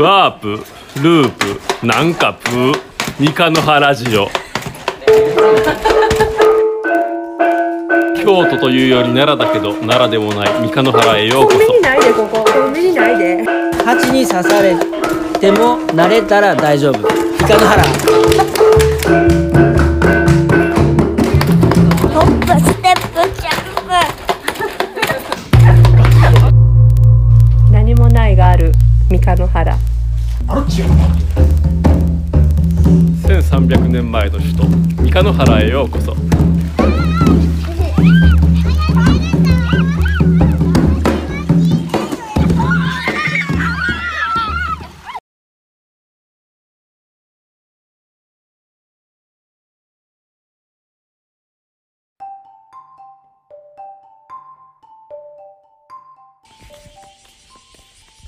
ワープループなんかプー三日の原ラジオ。京都というより奈良だけど奈良でもない三日の原へようこコンビニないでここコンビニないで蜂に刺されても慣れたら大丈夫。イカの腹都三日の原へようこそ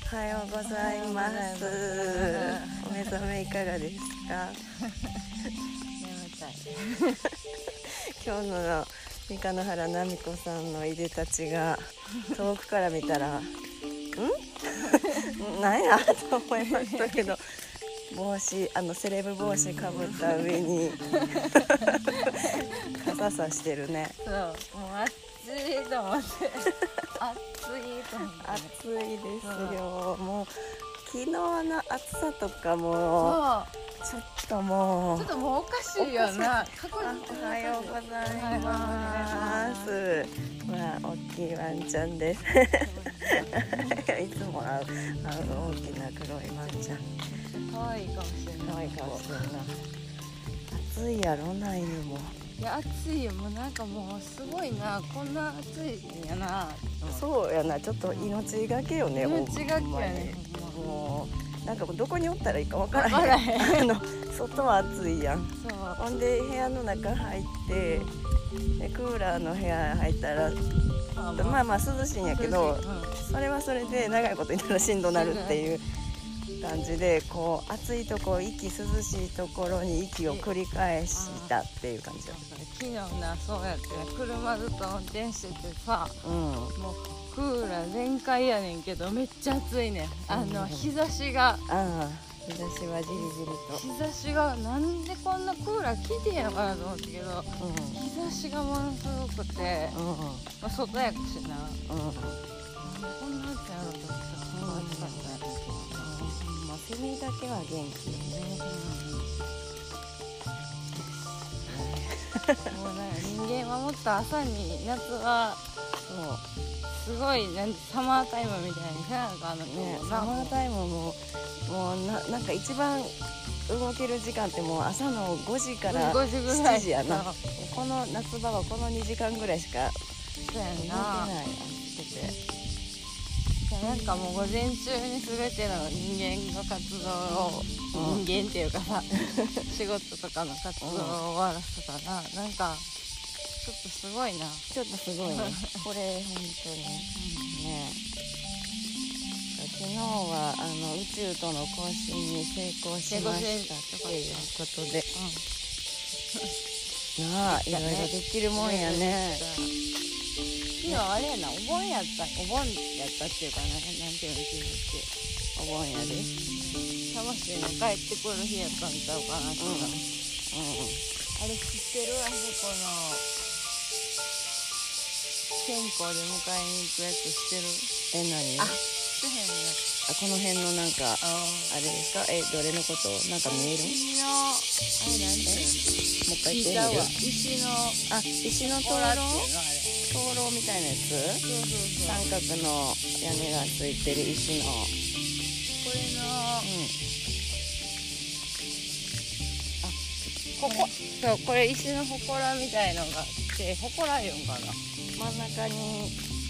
おはようございます。お目覚めいかがですか？今日の三日野原奈美子さんのいでたちが遠くから見たら、ん？なんやと思いましたけど。帽子あのセレブ帽子かぶった上に 傘さしてるねそう、もう暑いと思って。暑いと思って。暑いですよもう昨日の暑さとかもそちょっともう、うちょっともうおかしいよな。おはようございます。まあ、大きいワンちゃんです。いつも会う、会う大きな黒いワンちゃん。可愛いかもしれない。可愛いかもしれんな。暑いやろな犬も。いや、暑いよ。もうなんかもうすごいな。こんな暑いんやな。そうやな、ちょっと命がけよね。命がけやねほんまにもう、なんかどこにおったらいいかわからへん。あの、外は暑いやん。ほんで部屋の中入って。でクーラーの部屋入ったらままあまあ涼しいんやけどうんそれはそれで長いこといたらしんどなるっていう感じでこう暑いとこ息涼しいところに息を繰り返したっていう感じよ昨日な、そうやってな車ずっと運転しててさ。うんもうクーラー全開やねんけどめっちゃ暑いねん。あの日差しが。ああ。日差しはじりじりと。日差しがなんでこんなクーラー効いてんのかなと思ったけどう日差しがものすごくて、まあ、外やかしな。うんうんこんなってやろうと思ってたら暑かったん。やまあセミだけは元気よね もうなんか人間はもっと朝に夏はそうすごいなんてサマータイムみたいにせなあかんのねねサマータイムももうななんか一番動ける時間ってもう朝の5時から5時ぐらい。7時やな。この夏場はこの2時間ぐらいしか動けんな。ないしてて。なんかもう午前中に全ての人間の活動を、うん。人間っていうかさ 仕事とかの活動を終わらせたら、なんかちょっとすごいな。ちょっとすごいね。これ本当に。ね。昨日はあの宇宙との交信に成功しましたっていうことで。なあいろいろできるもんやね。昨日あれやなお盆やった。お盆やったっていうかななんていうの昨日って。お盆やで。うん。魂の帰ってくる日やったんちゃうかなっていうか、あれ知ってるあそこの健康で迎えに行くやつ知ってる。え何？あ知ってへんね。あこの辺のなんかああれですか？えどれのこと？なんか見える？石のあれなんてもう一回言ってみる石のあ石の灯籠？灯籠みたいなやつそうそうそう。三角の屋根がついてる石の。これのうん。ここそうこれ石の祠みたいのがあって祠いうんかな真ん中に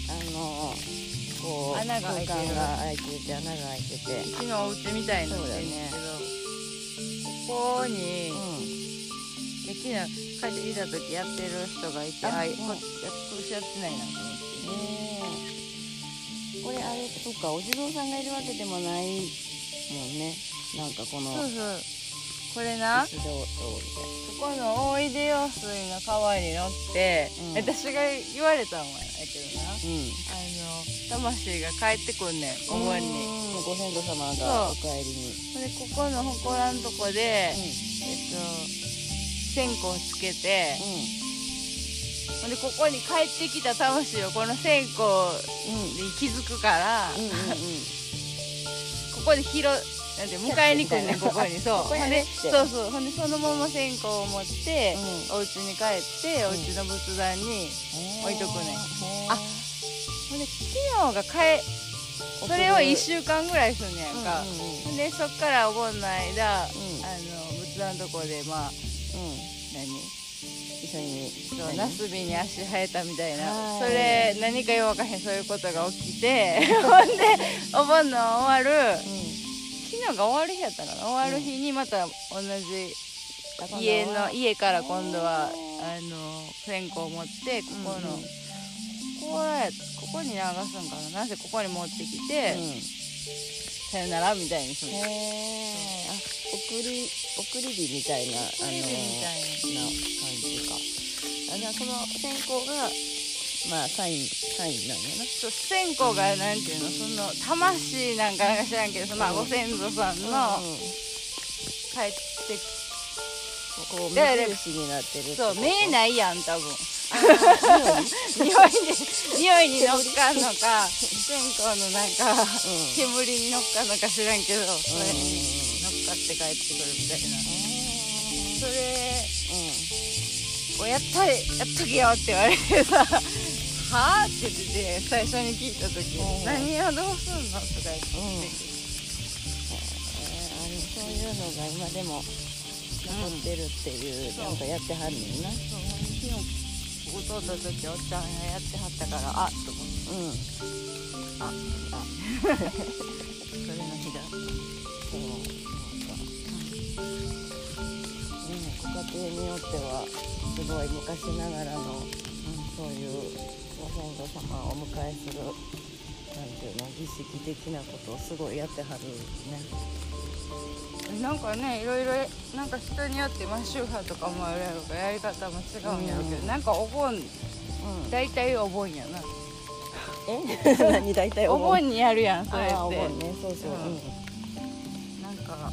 あのこう穴が開いてる。が開いてて穴が開いてて。石のお家みたいになってるんですけど、ここに、で昨日帰ってきた時やってる人がいてあうん。こや今年やってないなと思って。ねえこれあれそっかお地蔵さんがいるわけでもないもんね。なんかこのそうそうこれな。ここの大井出用水の川に乗って、うん。私が言われたんはやけどな。みたいなあの魂が帰ってくんねんお盆に。ご先祖様がおそ帰りに。ほんでここの祠のとこで、えっと線香をつけて、ほんでここに帰ってきた魂をこの線香に気づくから、うんうんうんうん。ここで拾なんて迎えに来んね んここに。そう。ここそうそう。ほんでそのまま線香を持って、うお家に帰ってお家の仏壇に、置いとくねん。あほんで昨日が帰それを1週間ぐらいすんねやんか、うんうんでそっからお盆の間、ん。あの仏壇のとこでまあ何？一緒にそうナスビに足生えたみたいな。はい。それ何かようわかへんそういうことが起きて ほんでお盆の終わる昨日が終わる日やったかな。終わる日にまた同じ家の家から今度はあの線香を持ってここの、うんうんここやここに流すんかな。なぜここに持ってきて、さよならみたいにする。へえあ送り送り火みたいな送り火みたいな感じか。あじゃあその線香がまあサインサインなんやな。そう線香がなんていうのその魂なんかなんか知らんけどまあご先祖さんのうん。うん帰ってきこう目印になってるそうこと？見えないやん多分。匂いに匂いに乗っかんのか線香のなんか煙に乗っかんのか知らんけどそれに乗っかって帰ってくるみたいな。それをやったやっとけよって言われてさはあ？って言ってて最初に聞いた時うん何をどうすんの？とか言ってうんえーあのそういうのが今でも残ってるっていう、そうなんかやってはんねんな。そう昨日ここ通った時おっちゃん。がやってはったからあっと思ってうんああ。それの日だそうなん。か、ね、ご家庭によってはすごい昔ながらの、そういうご先祖様をお迎えするなんていうの儀式的なことをすごいやってはるね。なんかねいろいろなんか人によってまあ宗派とかもあるやろうからやり方も違うんやろうけど、うん。なんかお盆うん。大体お盆やな。え？何大体お盆？にやるやんそれって。お盆ね。そうそう、ううん。んなんか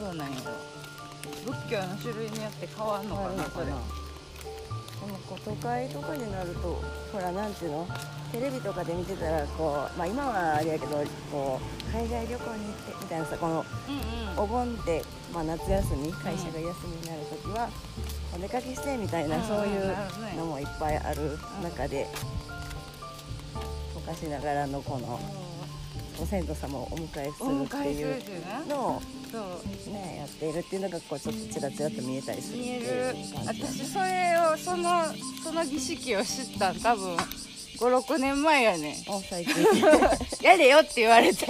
どうなんやろ。仏教の種類によって変わんのかな。それこう都会とかになるとほらなんていうの？テレビとかで見てたらこうまあ今はあれやけどこう海外旅行に行ってみたいなさこのうんうん。お盆って、まあ、夏休み会社が休みになる時は、お出かけしてみたいな、うんそういうのもいっぱいある中で、昔ながらのこのご先祖様をお迎えす。るって迎えす。るいうのを、そうね、やっているっていうのがこうちょっとちらちらと見えたりす。るってい見えるう感じね私それをそのその儀式を知ったん多分56年前やね最近やれよって言われて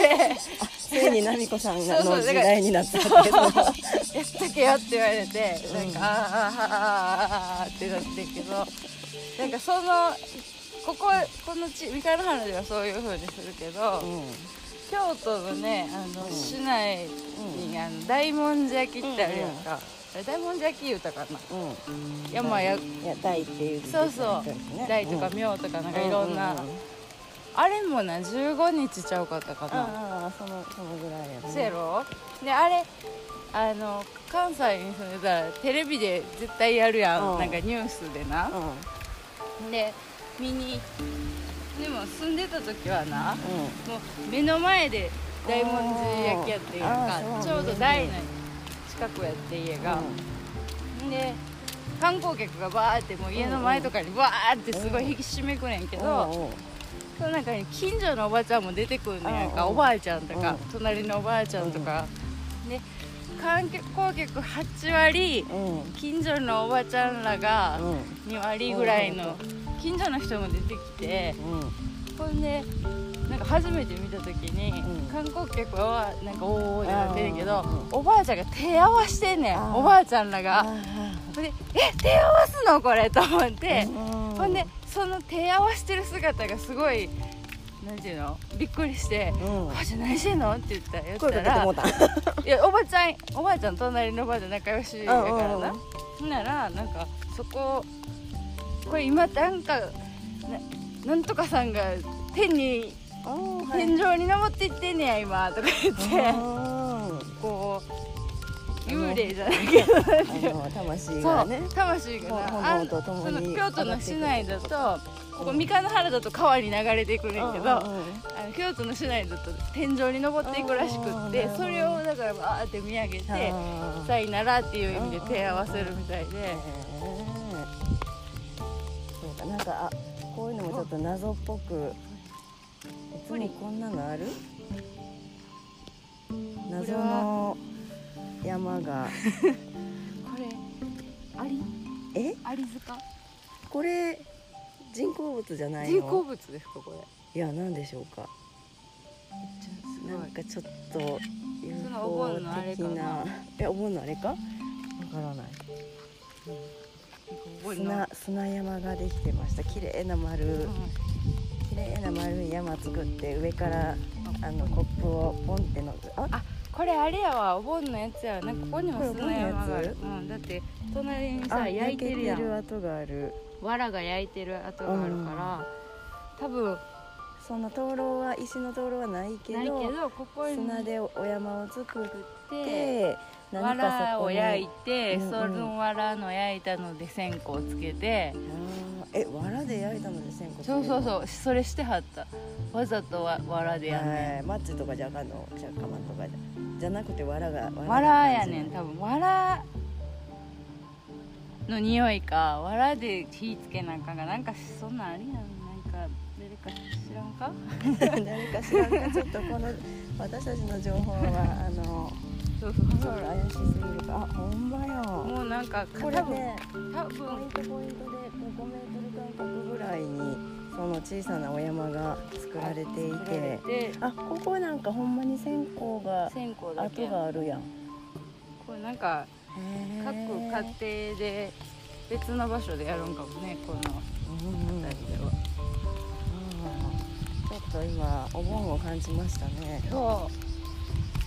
ついに奈美子さんがの時代になったけどやっとけよって言われて、なんかあーああああってなってるけどなんかそのこここの地三河原ではそういう風にす。るけど、うん京都のねあの、市内にあの大文字焼きってあるやんか、あれ大文字焼き言うたかな。うん。山や大っていう。そうそう。ね大とかうん。廟とかなんかいろんな、うううん。あれもな15日ちゃうかったかな、ああそのそのぐらいやね。そうやろ？であれあの関西に住んでたらテレビで絶対やるやん、うん。なんかニュースでな、うで見にでも住んでた時はな、もう目の前で大文字焼きやってんやんかちょうど台の近くやって家が、で観光客がバーってもう家の前とかにバーってすごい引き締めくねんけど、その中に近所のおばちゃんも出てくるのやんか、うんおばあちゃんとか、うん。隣のおばあちゃんとか、で観光客8割うん。近所のおばちゃんらがうん。2割ぐらいの近所の人も出てきてうん。ほんでなんか初めて見た時に、うん。観光客はなんかおーってなってるけど、うんおばあちゃんが手合わしてんねん。おばあちゃんらあがほんでえ手合わすのこれと思って、うん。ほんでその手合わしてる姿がすごいなんていうの？びっくりして「うんおばあちゃん何してんの?」って言ったら言った。ら いやおばちゃんおばあちゃん隣のおばあちゃん仲良しやからうんうんうんならなんかそここれ今なんかななんとかさんが天にはい天井に登っていってんねや今とか言って。あこう幽霊じゃないけど。魂がね。魂がな。その京都の市内だとここ三日の原だと川に流れていくねんけど、あの京都の市内だと天井に登っていくらしくってそれをだからバーって見上げてさいならっていう意味で手合わせるみたいでかなんかあこういうのもちょっと謎っぽくいつもこんなのある？謎の山が。これアリえ？アリ塚？これ人工物じゃない人工の物ですかこれ。いや何でしょうか。ない。んかちょっと UFO 的かな？なえお盆のあれか？わからない。ここに砂砂山ができてました。綺麗な丸、うん綺麗な丸い山作って上からあのコップをポンってのあ？あこれあれやわ。お盆のやつやわ。なんかここにも砂山がある。うんだって隣にさ焼いてるやん。がある。藁が焼いてる跡があるから、多分その灯籠は石の灯籠はないけど砂でお山を作っでて何か藁を焼いて、うんうんその藁の焼いたので線香をつけて、あーえ藁で焼いたので線香そうそうそうそれしてはった。わざとわ藁でやんねはいマッチとかじゃあかんの？じゃあかまんとかじゃじゃなくて藁がん藁やねん。多分藁の匂いか藁で火つけなんかがなんかそんなんありやん。なんか誰か知らんか？誰か知らんか？ちょっとこの私たちの情報はあのそうちょっと怪しすぎるかあほんまやもうなんかこれ多分ね多ポイ分ントポイントで5メートル間隔ぐらいにその小さなお山が作られていてれてあここなんかほんまに線香が線香だけ跡があるやんこれなんか各家庭で別の場所でやるんかもねこのうんうん辺りではちょっと今お盆を感じましたねそう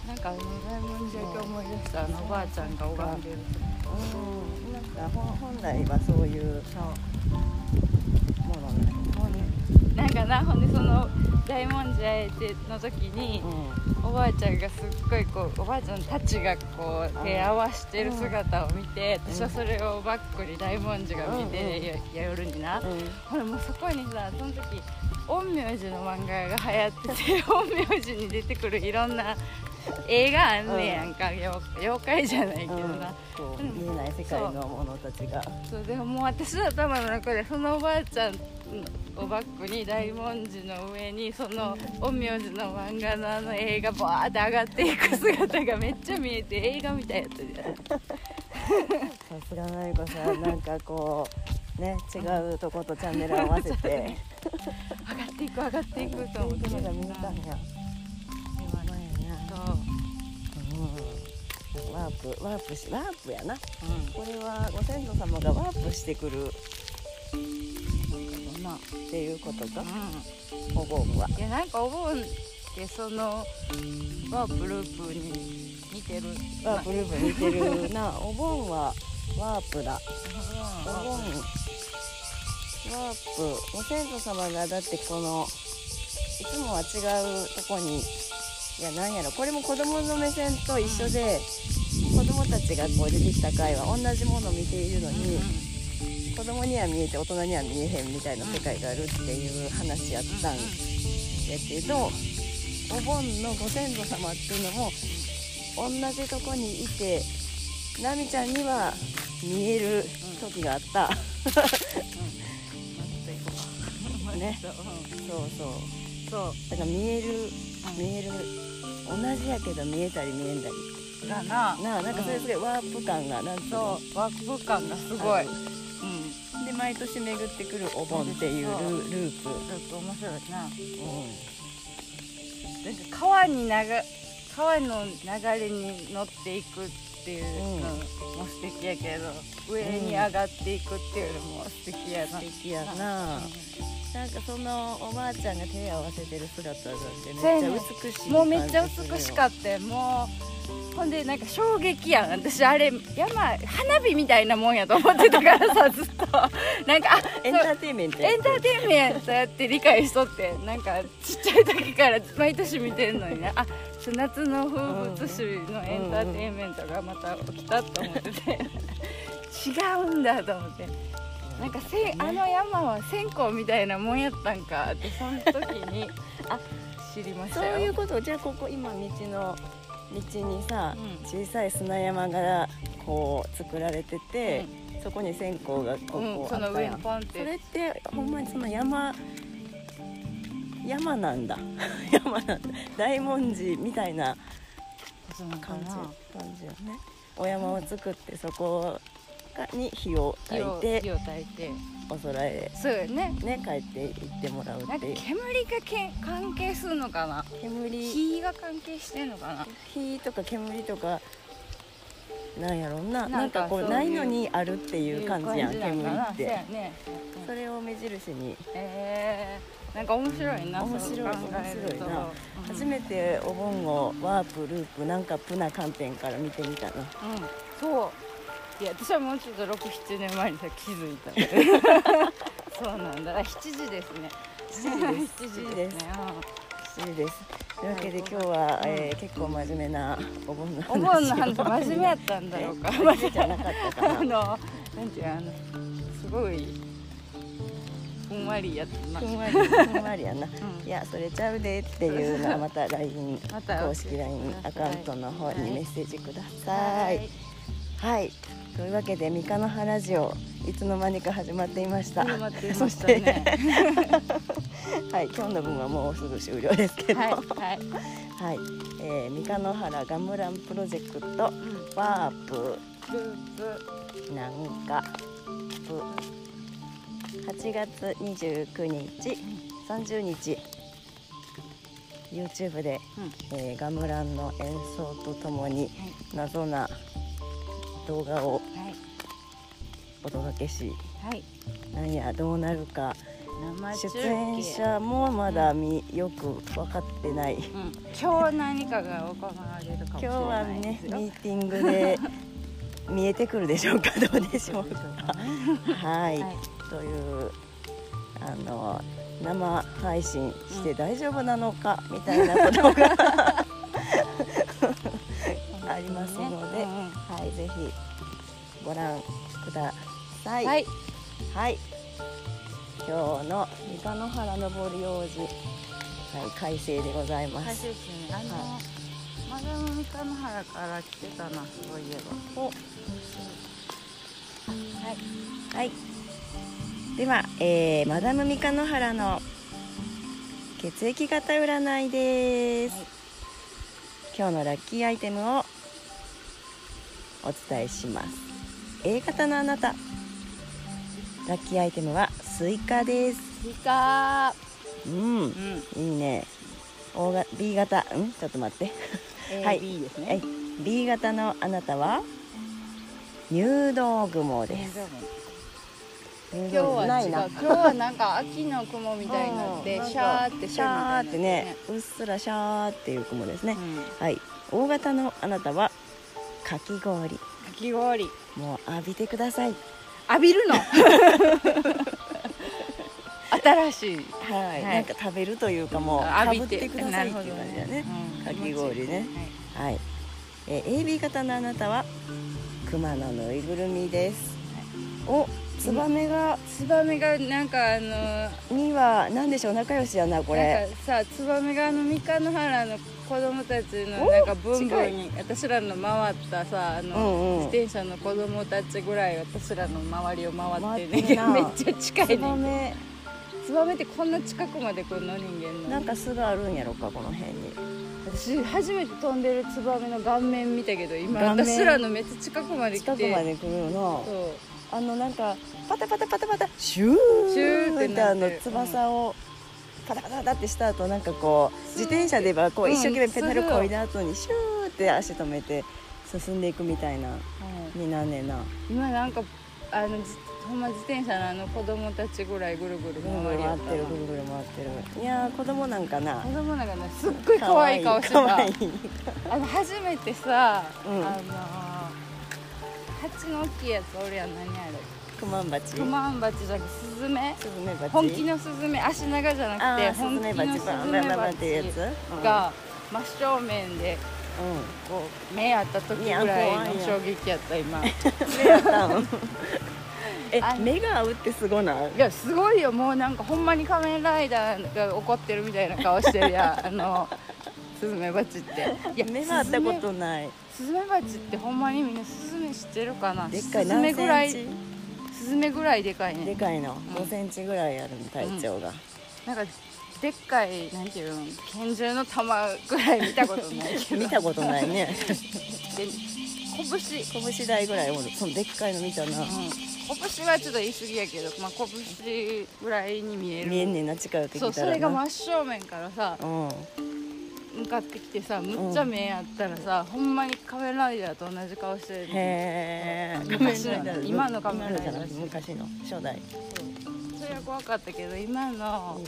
なんかあの大文字焼き思い出したあのおばあちゃんが拝んでるうんなんか本本来はそういうものね。なんかなほんでその大文字焼いての時におばあちゃんがすっごいこうおばあちゃんたちがこう手合わしてる姿を見て私はそれをバックに大文字が見て、や夜にな、うんうん。ほらもうそこにさその時陰陽師の漫画が流行ってて 陰陽師に出てくるいろんな映画あんねやんか、妖妖怪じゃないけどな、こうう。ん見えない世界のものたちが。そう。でももう私の頭の中でそのおばあちゃんをバックに大文字の上にその陰陽師の漫画のあの映画バーって上がっていく姿がめっちゃ見えて映画みたいやったじゃんさすがなゆこさんなんかこうね違うとことチャンネル合わせて。上がっていく上がっていくと思ってそういうのが見えたんやープワープしワープやな。うん。これはご先祖様がワープしてくるなっていうことか。うお盆は。んいやなんかお盆ってそのワープループに似てる。ワープループ似てるな。お盆はワープだ。おう盆ワープ。ご先祖様がだってこのいつもは違うとこにいやなんやろ。これも子供の目線と一緒で、子供たちがこう出てきた回は同じものを見ているのに、子供には見えて大人には見えへんみたいな世界があるっていう話やったんやけどお盆のご先祖様っていうのも同じとこにいて奈美ちゃんには見える時があった、ね。そうそう。そう。だから見える見える。同じやけど見えたり見えんだりだな。なあなんかそれすごいワープ感がなんつうの？そうワープ感がすごい。うん。で毎年巡ってくるお盆っていうルループ、ちょっと面白いな。うなんか川に流川の流れに乗っていくっていうのも素敵やけど、上に上がっていくっていうのも素敵やん、な、素敵やな。なんかそのおばあちゃんが手を合わせてる姿がめっちゃ美しいもうめっちゃ美しかっったよ。もうほんでなんか衝撃やん。私あれ山花火みたいなもんやと思ってたからさずっと。なんかあエンターテインメントやエンターテインメントやって理解しとってなんかちっちゃい時から毎年見てんのにね。あそう夏の風物詩のエンターテインメントがまた起きたと思ってて。違うんだと思って。なんかせんあの山は線香みたいなもんやったんかってその時に。あ知りましそうたよいうこと。じゃあここ今道の道にさ、うん。小さい砂山がこう作られてて、そこに線香がこうん。うその上にポンって。それってほんまにその山山なんだ。山なんだ。大文字みたいな感じな。感じよね。お山を作ってそこがに火を焚いて火を焚いて。お空へそうよね。ね帰って行ってもらうっていう。煙がけ関係するのかな？煙。火が関係してんのかな？火とか煙とかなんやろうな。ななんんかこうないのにあるっていう感じやん煙って。ね。それを目印に。えー、なんか面白いな面白い面白いな。うん。初めてお盆をワープループなんかプな観点から見てみたなうんそういや私はもうちょっと67年前にさ気づいたそうなんだ。あ7時ですね。7時時ですね。不思議です。というわけで今日は、えー結構真面目なお盆の話うんお盆の話真面目やったんだろうか。え真面目じゃなかったか あなのなんていうのあのすごいふんわりやった。なふんわりふんわりやな、ん。いやそれちゃうでっていうのはまた LINE また公式 LINE アカウントの方にメッセージください。はい。はい、というわけで三日の原ラジオいつの間にか始まっていました。始まっていそして はい今日の分はもうすぐ終了ですけど。はいはい、はい、えー、三日の原ガムランプロジェクトうん、ワープ。ループ。なんかプ。8月29日。30日。YouTube で、えーガムランの演奏とともに謎な動画をはいお届けしはい。なんやどうなるか出演者もまだみよく分かってない。うん、今日何かが行われるかもしれ今日はないねですよ。ミーティングで 見えてくるでしょうかどうでしょうか。はい、はい。というあの生配信して大丈夫なのかみたいなことがありますので、はいぜひご覧ください。はいはい。今日の三日野原のぼり用事、はい、快晴でございます。最終週にあの、はマダム三日野原から来てたなそういえばおはいはい。では、えー、マダム三日野原の血液型占いです、はい今日のラッキーアイテムをお伝えします。A 型のあなた、ラッキーアイテムはスイカです。スイカうんう、んいいね。O が B 型、うん、ちょっと待って。A、はい B ですはいね、B 型のあなたは入道雲で大す。今日はないな。今日はなんか秋の雲みたいになってうんシャーってシャーってね線み、うっすらシャーっていう雲ですね。たいになってねはい。大型のあなたはかき氷。うんかき氷もう浴びてください。浴びるの？新しいはい。はいなんか食べるというかもうかぶってくださいっていう感じだね。うんかき氷ねはいはい。えー AB 型のあなたは熊のぬいぐるみです。お、ツバメがツバメがなんかあのには何でしょう仲良しやなこれ。なんかさツバメがあの三日野原の子供たちのおなんかブンブ近ンに私らの回ったさあの、自転車の子供たちぐらい私らの周りを回って回ね めっちゃ近ツいね。バメ。ツバメってこんな近くまで来るの人間の。なんか巣があるんやろかこの辺に。私初めて飛んでるツバメの顔面見たけど今私らのめっちゃ近くまで来て。近くまで来るよな。そうあのなんかパタパタパタパタシューってあの翼をパタパタパタってした後なんかこう自転車ではこううん。一生懸命ペダルこいだ後にシューって足止めて進んでいくみたいなになんねんな。今なんかあのじほんま自転車のあの子供たちぐらいぐるぐる回りやってるなぐるぐる回ってる。いやー子供なんかな。子供なんかねすっごい可愛い顔してた。あの初めてさ、うん。あの蜂の大きいやつおるやん何あれクマンバチクマンバチじゃなくてスズメスズメバチ本気のスズメ足長じゃなくて本気のズメバチスズメバチが真正面でこう目合った時ぐらいの衝撃やった今。い目やったん。目が合うってすごないやすごいよ。もうなんかほんまに仮面ライダーが怒ってるみたいな顔してるやん。あのスズメバチって。いや目が合ったことない。スズメバチってほんまにみんなスズメ知ってるかな？でっかいスズメ何ぐらいスズメぐらいでかいチねでかいの。5センチぐらいあるの体長が。なんかでっかいなんていうの？拳銃の弾ぐらい見たことないけど。見たことないね。で拳。拳台ぐらいおる。そのでっかいの見たな。うん。拳はちょっと言い過ぎやけど、まあ、拳ぐらいに見える。見えんねんな近寄ってきたらな。そうそれが真正面からさうん向かってきてさむっちゃ目あったらさ、ほんまに仮面ライダーと同じ顔してる。へえ昔の。今のカメラ今のじゃなくて昔の。初代。それは怖かったけど今の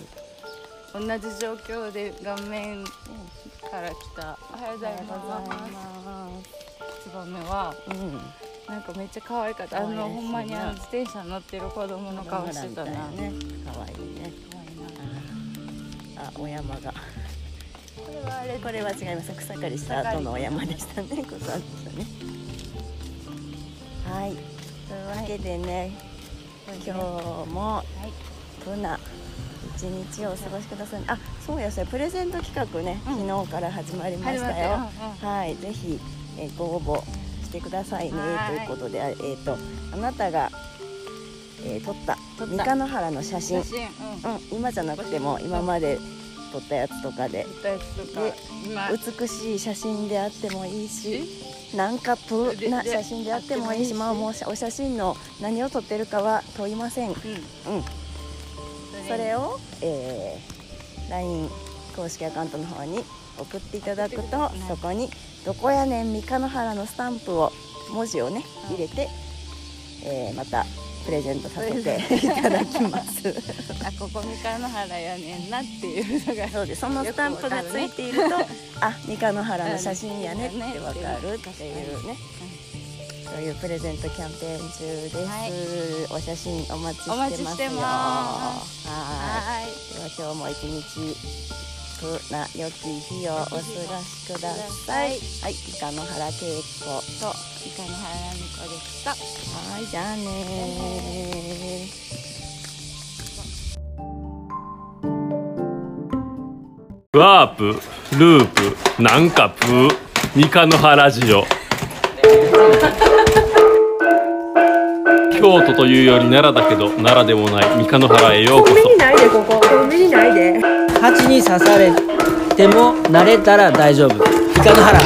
同じ状況で顔面から来た「おはようございます」ツバメはうん。なんかめっちゃ可愛かった。あのほんまにあの自転車乗ってる子供の顔してたな。みいね。可愛いね。あお山がはあれこれは違います。草刈りした後のお山でしたね。こそあったね。はい。というわけでね今日もブナ一日をお過ごしください。あそうやそれプレゼント企画ね、うん。昨日から始まりましたよ、はい。ぜひ、えーご応募してくださいね。はい。ということであえっ、とあなたが、えー撮った三日野原の写真。写真。うん。うん、今じゃなくても今まで撮ったやつとかで。美しい写真であってもいいしなんかプなでで写真であってもいいしまあもうお写真の何を撮ってるかは問いません、うん、うん。それ。を、えー、LINE 公式アカウントの方に送っていただくとそこに「どこやねん三日野原」のスタンプを文字をね入れて、えーまたプレゼントさせていただきます。あここ三日野原やねんなっていうのが。そうです。そのスタンプがついていると、あ三日野原の写真やねってわかるっていうね、そういうプレゼントキャンペーン中です、はい。お写真お待ちしてますよ。お待ちしてます。ははいい。では今日も一日くな良き日をお過ごしください。はい。三日野原恵子とと三日野原美子でした。はいじゃあねワープループなんかプー三日の原ジオ京都というより奈良だけど奈良でもない三日の原へようこコンビそニないでここ。コンビニないで蜂に刺されても慣れたら大丈夫。イカの原